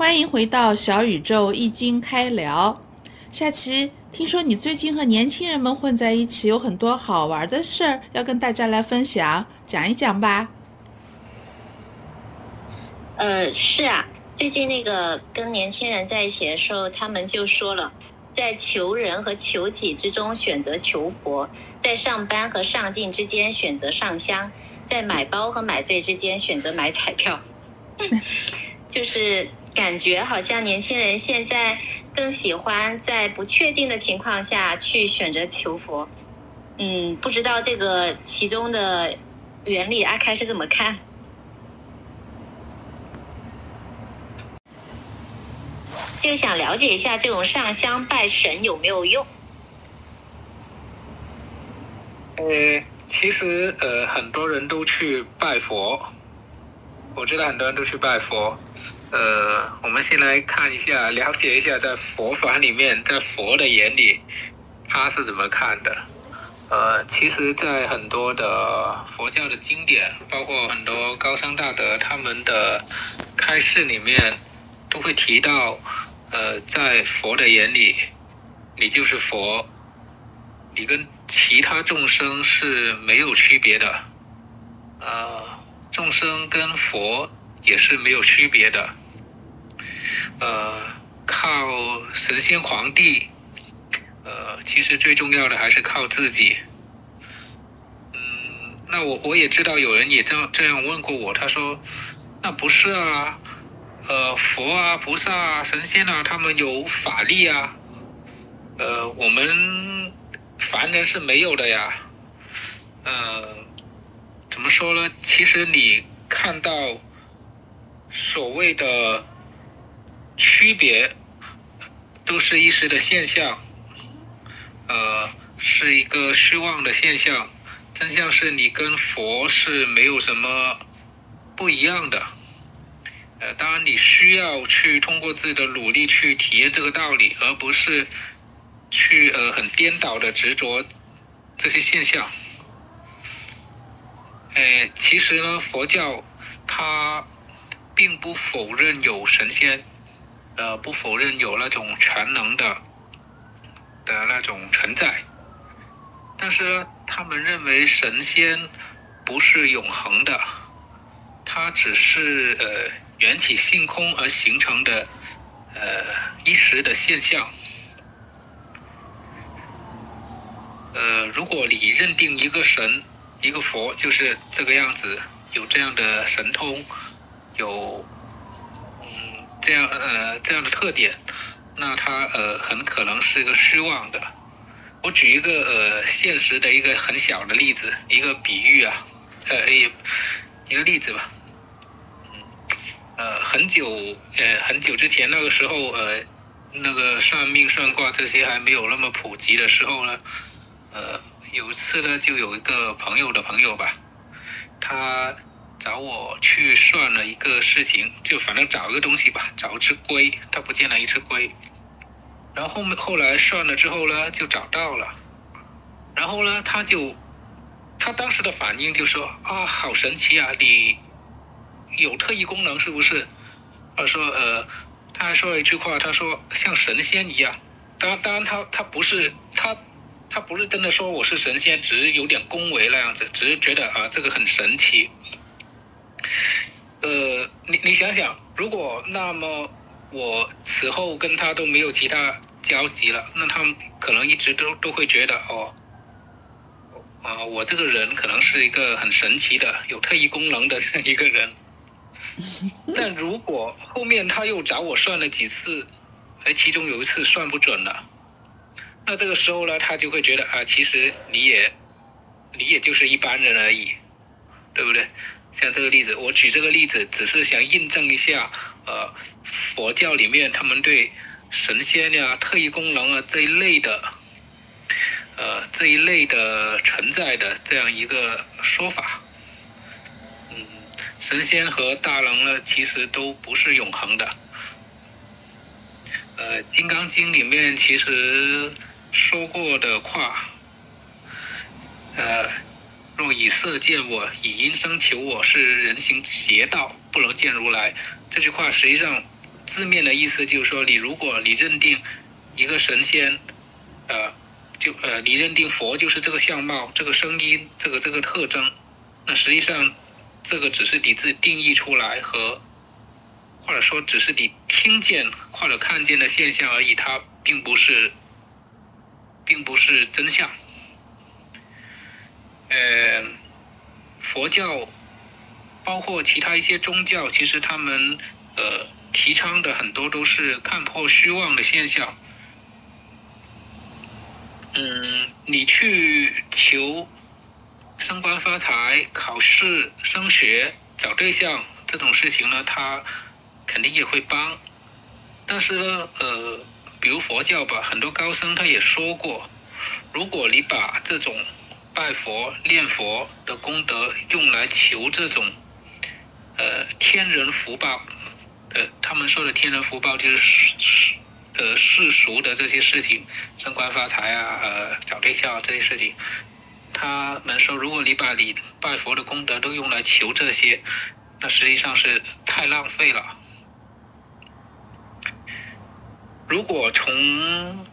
欢迎回到小宇宙易经开聊。夏琪，听说你最近和年轻人们混在一起，有很多好玩的事儿要跟大家来分享，讲一讲吧。呃，是啊，最近那个跟年轻人在一起的时候，他们就说了，在求人和求己之中选择求佛，在上班和上进之间选择上香，在买包和买醉之间选择买彩票，就是感觉好像年轻人现在更喜欢在不确定的情况下去选择求佛。嗯，不知道这个其中的原理，阿开是怎么看？就想了解一下这种上香拜神有没有用？呃，其实呃，很多人都去拜佛，我知道很多人都去拜佛。呃，我们先来看一下，了解一下在佛法里面，在佛的眼里，他是怎么看的？呃，其实，在很多的佛教的经典，包括很多高僧大德他们的开示里面，都会提到。呃，在佛的眼里，你就是佛，你跟其他众生是没有区别的，呃，众生跟佛也是没有区别的，呃，靠神仙皇帝，呃，其实最重要的还是靠自己。嗯，那我我也知道有人也这样这样问过我，他说，那不是啊。呃，佛啊，菩萨啊，神仙啊，他们有法力啊，呃，我们凡人是没有的呀。呃，怎么说呢？其实你看到所谓的区别，都是一时的现象，呃，是一个虚妄的现象。真相是你跟佛是没有什么不一样的。呃，当然你需要去通过自己的努力去体验这个道理，而不是去呃很颠倒的执着这些现象。哎，其实呢，佛教它并不否认有神仙，呃，不否认有那种全能的的那种存在，但是，他们认为神仙不是永恒的，它只是呃。缘起性空而形成的，呃，一时的现象。呃，如果你认定一个神、一个佛就是这个样子，有这样的神通，有嗯这样呃这样的特点，那它呃很可能是一个虚妄的。我举一个呃现实的一个很小的例子，一个比喻啊，呃一一个例子吧。呃，很久，呃，很久之前那个时候，呃，那个算命算卦这些还没有那么普及的时候呢，呃，有一次呢，就有一个朋友的朋友吧，他找我去算了一个事情，就反正找一个东西吧，找一只龟，他不见了一只龟，然后后面后来算了之后呢，就找到了，然后呢，他就他当时的反应就说啊，好神奇啊，你。有特异功能是不是？他说呃，他还说了一句话，他说像神仙一样。当然当然他他不是他他不是真的说我是神仙，只是有点恭维那样子，只是觉得啊这个很神奇。呃，你你想想，如果那么我此后跟他都没有其他交集了，那他们可能一直都都会觉得哦，啊我这个人可能是一个很神奇的、有特异功能的 一个人。但如果后面他又找我算了几次，而其中有一次算不准了，那这个时候呢，他就会觉得啊，其实你也，你也就是一般人而已，对不对？像这个例子，我举这个例子，只是想印证一下，呃，佛教里面他们对神仙呀、特异功能啊这一类的，呃，这一类的存在的这样一个说法。嗯神仙和大能呢，其实都不是永恒的。呃，《金刚经》里面其实说过的话，呃，若以色见我，以音声求我，是人行邪道，不能见如来。这句话实际上字面的意思就是说，你如果你认定一个神仙，呃，就呃，你认定佛就是这个相貌、这个声音、这个这个特征，那实际上这个只是你自己定义出来和，或者说只是你听见或者看见的现象而已，它并不是，并不是真相。呃，佛教包括其他一些宗教，其实他们呃提倡的很多都是看破虚妄的现象。嗯，你去求升官发财、考试、升学、找对象这种事情呢，他肯定也会帮。但是呢，呃，比如佛教吧，很多高僧他也说过，如果你把这种拜佛、念佛的功德用来求这种呃天人福报，呃，他们说的天人福报就是世呃世俗的这些事情，升官发财啊，呃找对象啊这些事情，他们说，如果你把你拜佛的功德都用来求这些，那实际上是太浪费了。如果从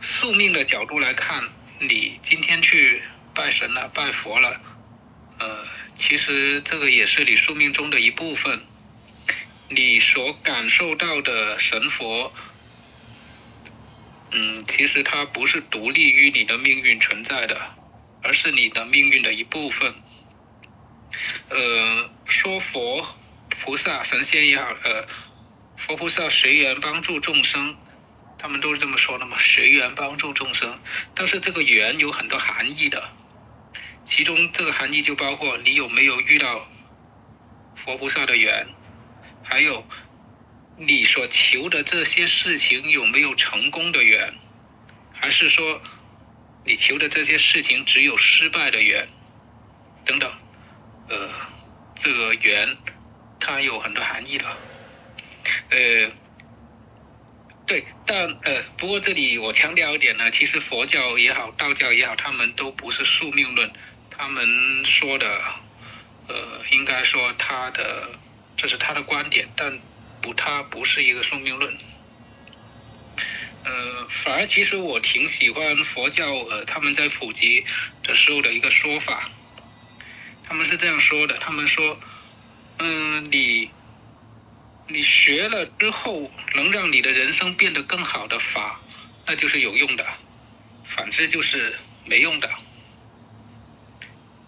宿命的角度来看，你今天去拜神了、拜佛了，呃，其实这个也是你宿命中的一部分。你所感受到的神佛，嗯，其实它不是独立于你的命运存在的，而是你的命运的一部分。呃，说佛、菩萨、神仙也好，呃，佛菩萨随缘帮助众生。他们都是这么说的嘛，随缘帮助众生。但是这个缘有很多含义的，其中这个含义就包括你有没有遇到佛菩萨的缘，还有你所求的这些事情有没有成功的缘，还是说你求的这些事情只有失败的缘，等等。呃，这个缘它有很多含义的，呃。对，但呃，不过这里我强调一点呢，其实佛教也好，道教也好，他们都不是宿命论，他们说的，呃，应该说他的这是他的观点，但不，他不是一个宿命论。呃，反而其实我挺喜欢佛教呃他们在普及的时候的一个说法，他们是这样说的，他们说，嗯，你。你学了之后，能让你的人生变得更好的法，那就是有用的；反之就是没用的。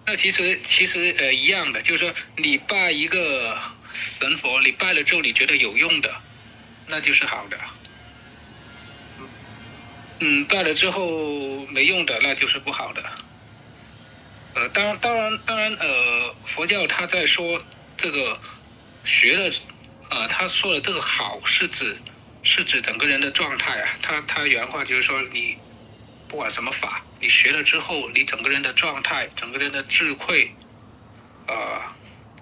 那其实其实呃一样的，就是说你拜一个神佛，你拜了之后你觉得有用的，那就是好的。嗯，拜了之后没用的，那就是不好的。呃，当然当然当然呃，佛教他在说这个学了。呃，他说的这个好是指，是指整个人的状态啊。他他原话就是说，你不管什么法，你学了之后，你整个人的状态，整个人的智慧，呃，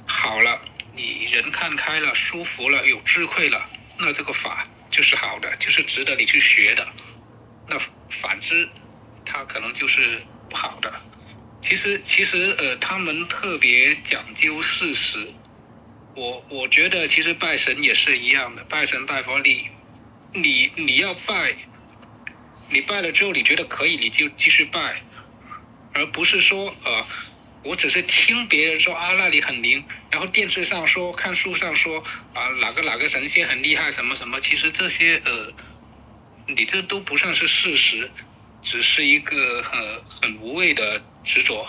好了，你人看开了，舒服了，有智慧了，那这个法就是好的，就是值得你去学的。那反之，他可能就是不好的。其实其实呃，他们特别讲究事实。我我觉得其实拜神也是一样的，拜神拜佛，你你你要拜，你拜了之后你觉得可以，你就继续拜，而不是说呃，我只是听别人说啊那里很灵，然后电视上说，看书上说啊哪个哪个神仙很厉害什么什么，其实这些呃，你这都不算是事实，只是一个很很无谓的执着。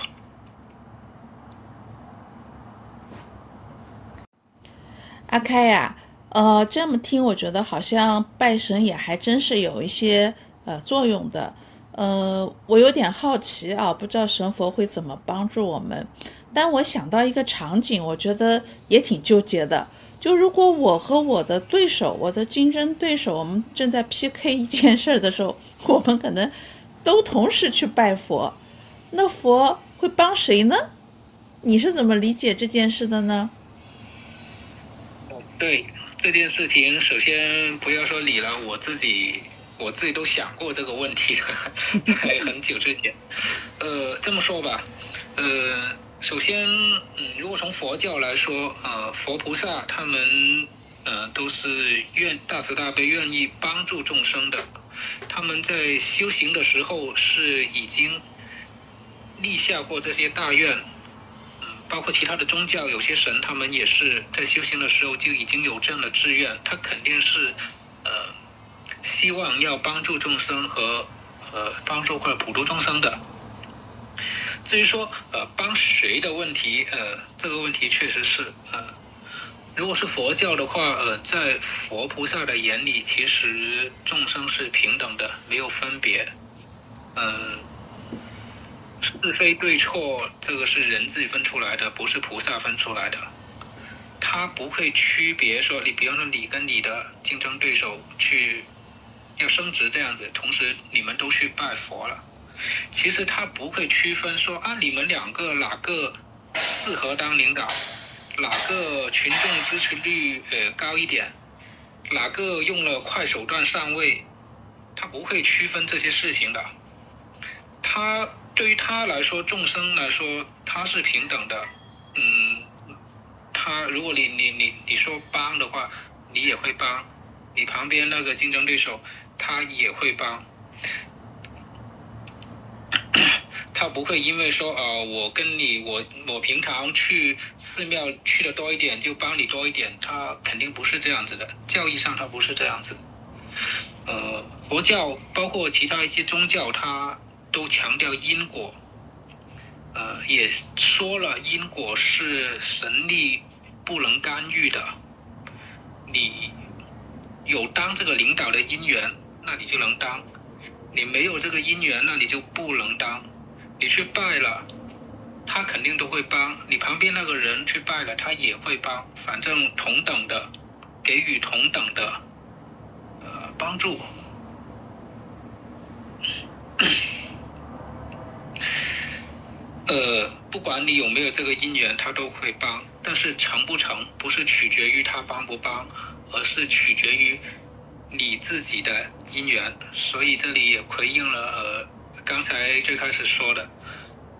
阿开呀，呃，这么听，我觉得好像拜神也还真是有一些呃作用的。呃，我有点好奇啊，不知道神佛会怎么帮助我们。但我想到一个场景，我觉得也挺纠结的。就如果我和我的对手，我的竞争对手，我们正在 PK 一件事儿的时候，我们可能都同时去拜佛，那佛会帮谁呢？你是怎么理解这件事的呢？对这件事情，首先不要说你了，我自己我自己都想过这个问题，在 很久之前。呃，这么说吧，呃，首先，嗯，如果从佛教来说，呃，佛菩萨他们，呃，都是愿大慈大悲、愿意帮助众生的。他们在修行的时候是已经立下过这些大愿，嗯，包括其他的宗教，有些神他们也是在修行的时候就已经有这样的志愿，他肯定是呃希望要帮助众生和呃帮助或者普度众生的。至于说呃帮谁的问题，呃这个问题确实是呃。如果是佛教的话，呃，在佛菩萨的眼里，其实众生是平等的，没有分别。嗯，是非对错，这个是人自己分出来的，不是菩萨分出来的。他不会区别说，你比方说你跟你的竞争对手去要升职这样子，同时你们都去拜佛了。其实他不会区分说啊，你们两个哪个适合当领导。哪个群众支持率呃高一点？哪个用了快手段上位？他不会区分这些事情的。他对于他来说，众生来说，他是平等的。嗯，他如果你你你你说帮的话，你也会帮。你旁边那个竞争对手，他也会帮。他不会因为说啊，我跟你我我平常去寺庙去的多一点，就帮你多一点。他肯定不是这样子的，教义上他不是这样子。呃，佛教包括其他一些宗教，他都强调因果。呃，也说了因果是神力不能干预的。你有当这个领导的因缘，那你就能当；你没有这个因缘，那你就不能当。你去拜了，他肯定都会帮你旁边那个人去拜了，他也会帮，反正同等的，给予同等的，呃，帮助。呃，不管你有没有这个因缘，他都会帮，但是成不成，不是取决于他帮不帮，而是取决于你自己的因缘。所以这里也回应了呃。刚才最开始说的，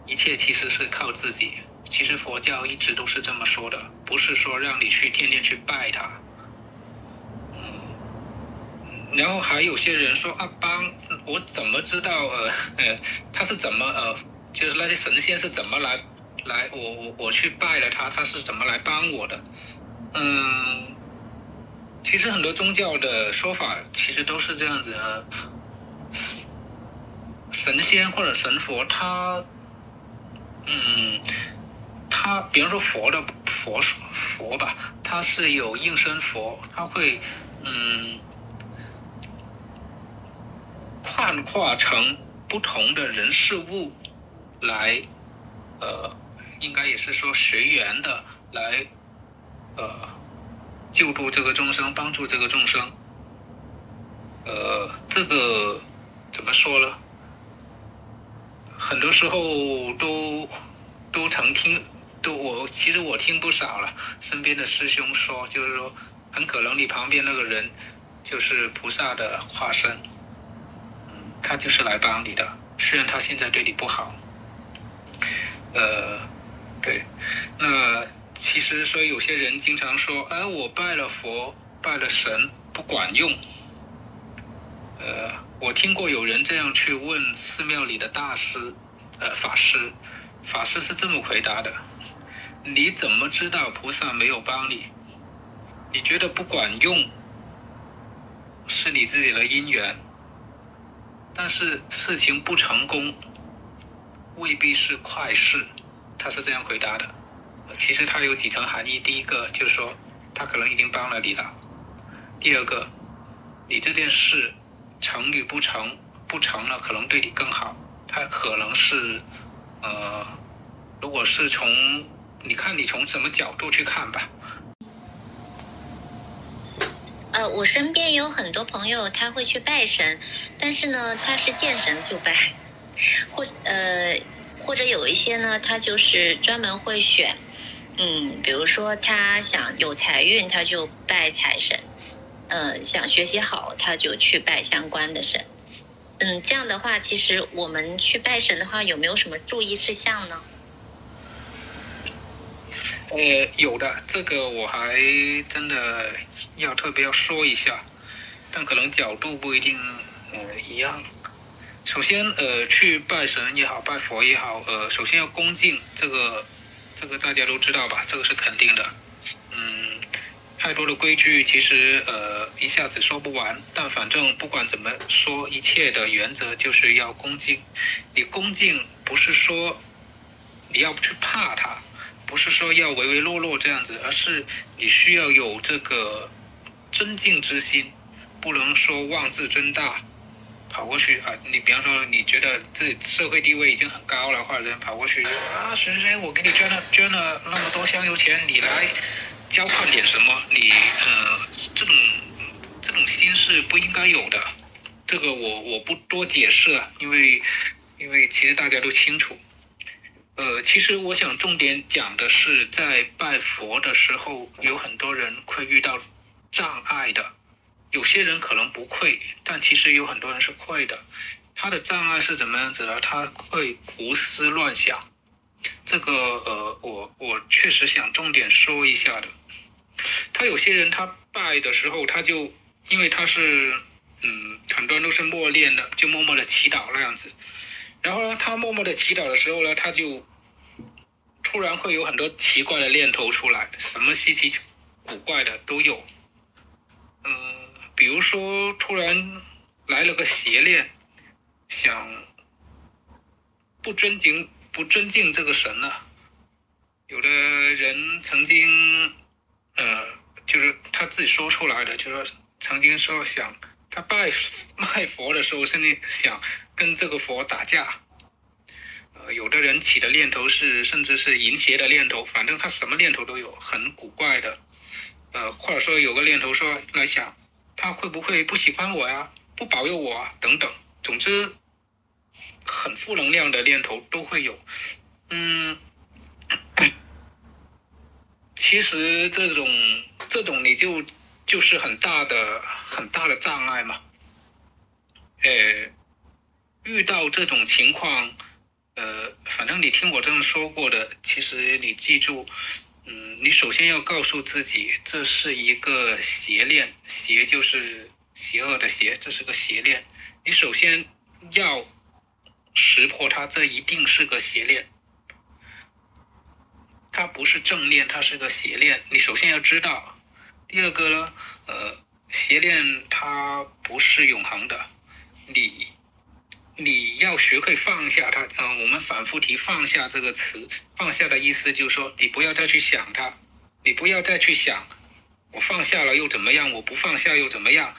一切其实是靠自己。其实佛教一直都是这么说的，不是说让你去天天去拜他。嗯，然后还有些人说啊，帮我怎么知道呃呃 他是怎么呃，就是那些神仙是怎么来来我我我去拜了他，他是怎么来帮我的？嗯，其实很多宗教的说法其实都是这样子。神仙或者神佛，他，嗯，他比方说佛的佛佛吧，他是有应身佛，他会嗯，幻化成不同的人事物来，呃，应该也是说随缘的来，呃，救助这个众生，帮助这个众生，呃，这个怎么说呢？很多时候都都曾听，都我其实我听不少了。身边的师兄说，就是说，很可能你旁边那个人就是菩萨的化身，嗯，他就是来帮你的。虽然他现在对你不好，呃，对，那其实所以有些人经常说，哎，我拜了佛，拜了神不管用，呃。我听过有人这样去问寺庙里的大师，呃，法师，法师是这么回答的：你怎么知道菩萨没有帮你？你觉得不管用，是你自己的因缘，但是事情不成功，未必是坏事。他是这样回答的。其实他有几层含义：第一个就是说，他可能已经帮了你了；第二个，你这件事。成与不成，不成了可能对你更好。他可能是，呃，如果是从，你看你从什么角度去看吧。呃，我身边有很多朋友，他会去拜神，但是呢，他是见神就拜，或呃，或者有一些呢，他就是专门会选，嗯，比如说他想有财运，他就拜财神。嗯，想学习好，他就去拜相关的神。嗯，这样的话，其实我们去拜神的话，有没有什么注意事项呢？呃，有的，这个我还真的要特别要说一下，但可能角度不一定呃一样。首先，呃，去拜神也好，拜佛也好，呃，首先要恭敬，这个这个大家都知道吧？这个是肯定的。嗯，太多的规矩其实呃一下子说不完，但反正不管怎么说，一切的原则就是要恭敬。你恭敬不是说你要去怕他。不是说要唯唯诺诺这样子，而是你需要有这个尊敬之心，不能说妄自尊大，跑过去啊！你比方说你觉得自己社会地位已经很高了，或者跑过去啊，谁谁谁，我给你捐了捐了那么多香油钱，你来交换点什么？你呃，这种这种心是不应该有的。这个我我不多解释了，因为因为其实大家都清楚。呃，其实我想重点讲的是，在拜佛的时候，有很多人会遇到障碍的。有些人可能不会，但其实有很多人是会的。他的障碍是怎么样子的？他会胡思乱想。这个呃，我我确实想重点说一下的。他有些人他拜的时候，他就因为他是嗯，很多人都是默念的，就默默的祈祷那样子。然后呢，他默默的祈祷的时候呢，他就突然会有很多奇怪的念头出来，什么稀奇古怪的都有。嗯，比如说突然来了个邪念，想不尊敬不尊敬这个神了。有的人曾经，呃，就是他自己说出来的，就说曾经说想。他拜拜佛的时候，甚至想跟这个佛打架。呃，有的人起的念头是，甚至是淫邪的念头，反正他什么念头都有，很古怪的。呃，或者说有个念头说来想，他会不会不喜欢我呀？不保佑我啊？等等，总之，很负能量的念头都会有。嗯，其实这种这种你就就是很大的。很大的障碍嘛，呃，遇到这种情况，呃，反正你听我这样说过的，其实你记住，嗯，你首先要告诉自己，这是一个邪念，邪就是邪恶的邪，这是个邪念。你首先要识破它，这一定是个邪念，它不是正念，它是个邪念。你首先要知道，第二个呢，呃。邪念它不是永恒的，你你要学会放下它。嗯，我们反复提“放下”这个词，放下的意思就是说，你不要再去想它，你不要再去想，我放下了又怎么样？我不放下又怎么样？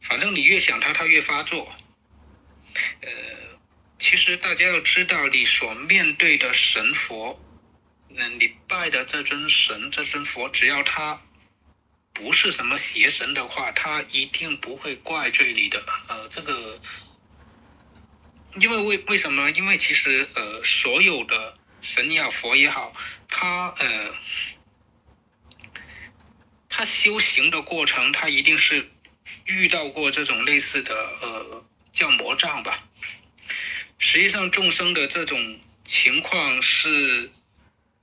反正你越想它，它越发作。呃，其实大家要知道，你所面对的神佛，嗯，你拜的这尊神、这尊佛，只要他。不是什么邪神的话，他一定不会怪罪你的。呃，这个，因为为为什么呢？因为其实呃，所有的神也好，佛也好，他呃，他修行的过程，他一定是遇到过这种类似的呃，叫魔障吧。实际上，众生的这种情况是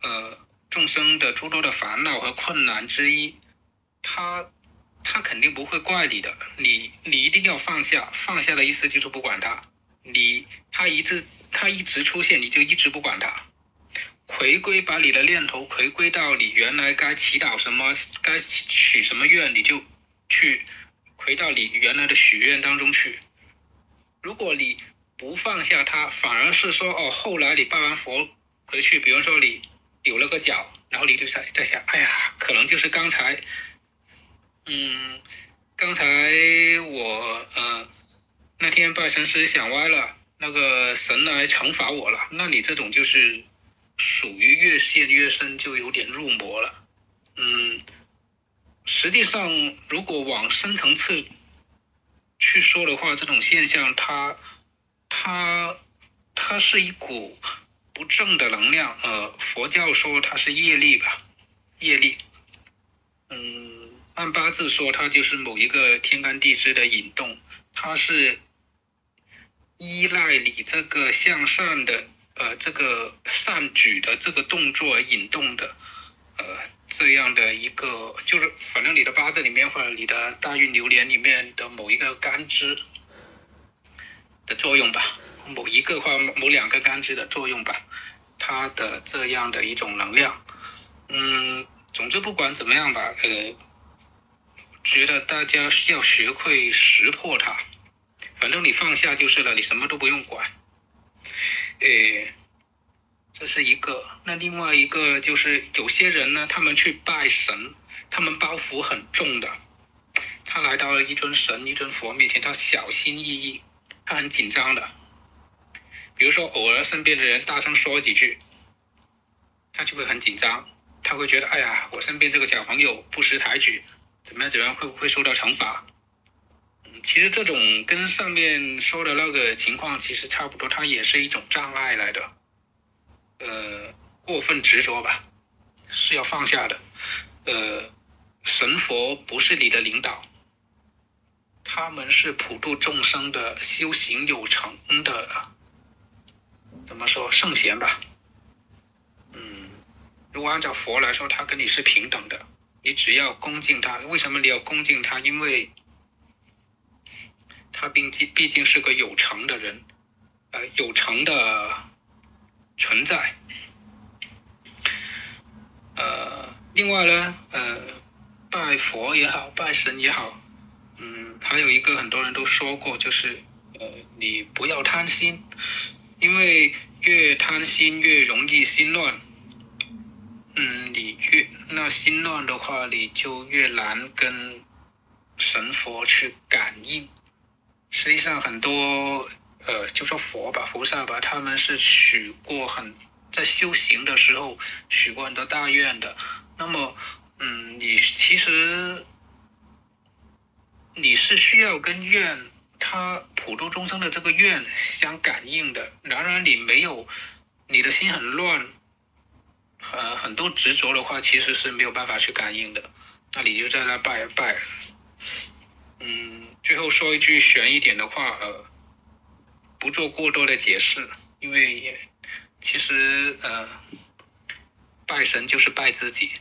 呃，众生的诸多的烦恼和困难之一。他，他肯定不会怪你的，你你一定要放下，放下的意思就是不管他，你他一直他一直出现，你就一直不管他，回归把你的念头回归到你原来该祈祷什么，该许什么愿，你就去回到你原来的许愿当中去。如果你不放下他，反而是说哦，后来你拜完佛回去，比如说你扭了个脚，然后你就在在想，哎呀，可能就是刚才。嗯，刚才我呃那天拜神师想歪了，那个神来惩罚我了。那你这种就是属于越陷越深，就有点入魔了。嗯，实际上如果往深层次去说的话，这种现象它它它是一股不正的能量。呃，佛教说它是业力吧，业力。嗯。按八字说，它就是某一个天干地支的引动，它是依赖你这个向善的呃这个善举的这个动作引动的。呃这样的一个，就是反正你的八字里面或者你的大运流年里面的某一个干支的作用吧，某一个或某两个干支的作用吧，它的这样的一种能量。嗯，总之不管怎么样吧，呃，觉得大家要学会识破它，反正你放下就是了，你什么都不用管。诶，这是一个。那另外一个就是有些人呢，他们去拜神，他们包袱很重的。他来到了一尊神、一尊佛面前，他小心翼翼，他很紧张的。比如说，偶尔身边的人大声说几句，他就会很紧张。他会觉得，哎呀，我身边这个小朋友不识抬举，怎么样怎么样，会不会受到惩罚？其实这种跟上面说的那个情况其实差不多，它也是一种障碍来的。呃，过分执着吧，是要放下的。呃，神佛不是你的领导，他们是普度众生的修行有成的，怎么说圣贤吧？嗯如果按照佛来说，他跟你是平等的，你只要恭敬他。为什么你要恭敬他？因为，他毕竟毕竟是个有成的人，呃，有成的存在。呃，另外呢，呃，拜佛也好，拜神也好，嗯，还有一个很多人都说过，就是呃，你不要贪心，因为越贪心越容易心乱。嗯，你越那心乱的话，你就越难跟神佛去感应。实际上，很多呃，就说佛吧、菩萨吧，他们是许过很在修行的时候许过很多大愿的。那么，嗯，你其实你是需要跟愿他普度众生的这个愿相感应的。然而，你没有，你的心很乱。呃，很多执着的话，其实是没有办法去感应的。那你就在那拜拜。嗯，最后说一句玄一点的话，呃，不做过多的解释，因为其实呃，拜神就是拜自己。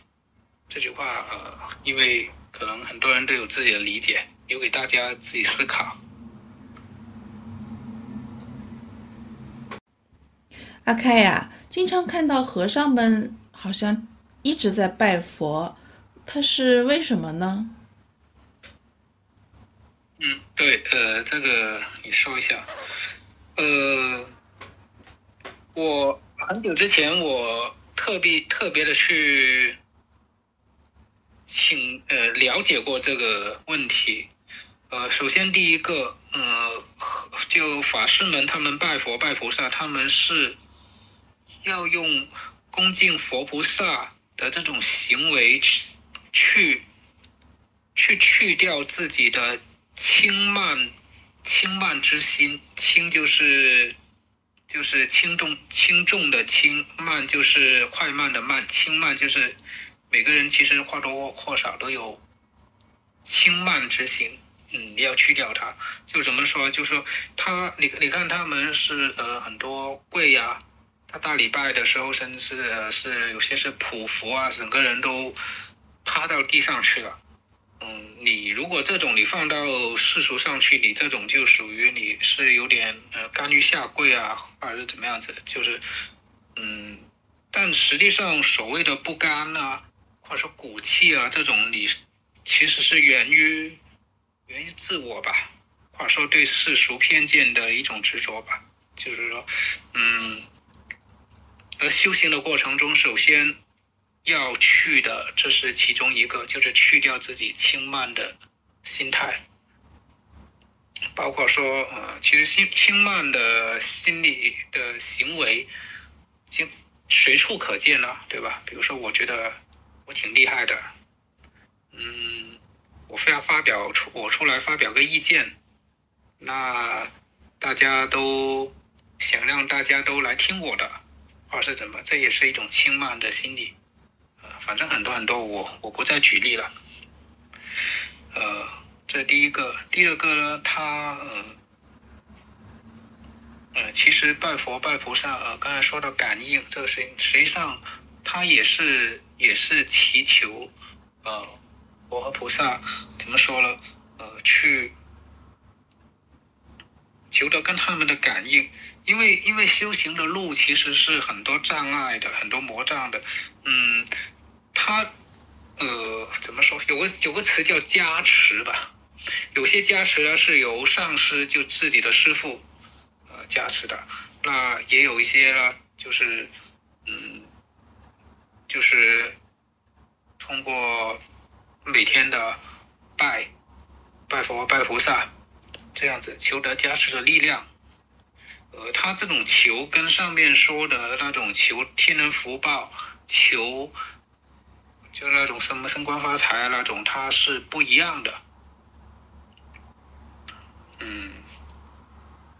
这句话呃，因为可能很多人都有自己的理解，留给大家自己思考。阿开呀。经常看到和尚们好像一直在拜佛，他是为什么呢？嗯，对，呃，这个你说一下。呃，我很久之前我特别特别的去请呃了解过这个问题。呃，首先第一个，呃，就法师们他们拜佛拜菩萨，他们是。要用恭敬佛菩萨的这种行为去去去去掉自己的轻慢轻慢之心，轻就是就是轻重轻重的轻，慢就是快慢的慢，轻慢就是每个人其实或多或少都有轻慢之心，嗯，你要去掉它。就怎么说？就说他，你你看他们是呃很多跪呀。他大礼拜的时候，甚至是是有些是匍匐啊，整个人都趴到地上去了。嗯，你如果这种你放到世俗上去，你这种就属于你是有点呃甘于下跪啊，或者是怎么样子，就是嗯，但实际上所谓的不甘啊，或者说骨气啊，这种你其实是源于源于自我吧，或者说对世俗偏见的一种执着吧，就是说嗯。而修行的过程中，首先要去的，这是其中一个，就是去掉自己轻慢的心态，包括说，呃，其实轻轻慢的心理的行为，就随处可见了，对吧？比如说，我觉得我挺厉害的，嗯，我非要发表出我出来发表个意见，那大家都想让大家都来听我的。或是怎么？这也是一种轻慢的心理，反正很多很多，我我不再举例了。呃，这第一个，第二个呢，他呃，呃，其实拜佛拜菩萨，呃，刚才说到感应这个事情，实际上它也是也是祈求，呃，佛和菩萨怎么说呢？呃，去求得跟他们的感应，因为因为修行的路其实是很多障碍的，很多魔障的。嗯，他呃怎么说？有个有个词叫加持吧。有些加持呢是由上师就自己的师傅呃加持的，那也有一些呢就是嗯就是通过每天的拜拜佛拜菩萨这样子求得加持的力量。呃，他这种求跟上面说的那种求天人福报、求就那种什么升官发财那种，它是不一样的。嗯，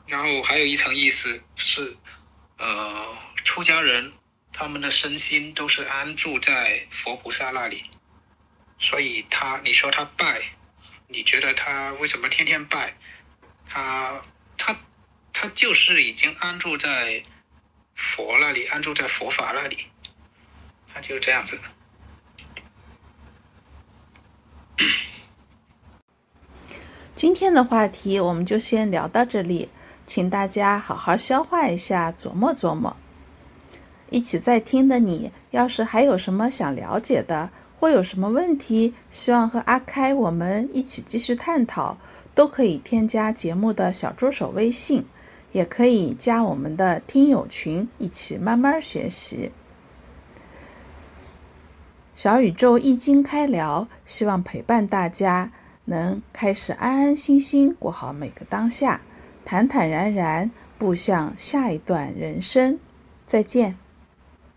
然后还有一层意思是，呃，出家人他们的身心都是安住在佛菩萨那里，所以他你说他拜，你觉得他为什么天天拜？他他他就是已经安住在佛那里，安住在佛法那里，他就是这样子。今天的话题我们就先聊到这里，请大家好好消化一下，琢磨琢磨。一起在听的你，要是还有什么想了解的，或有什么问题，希望和阿开我们一起继续探讨，都可以添加节目的小助手微信，也可以加我们的听友群，一起慢慢学习。小宇宙易经开聊，希望陪伴大家。能开始安安心心过好每个当下，坦坦然然步向下一段人生。再见。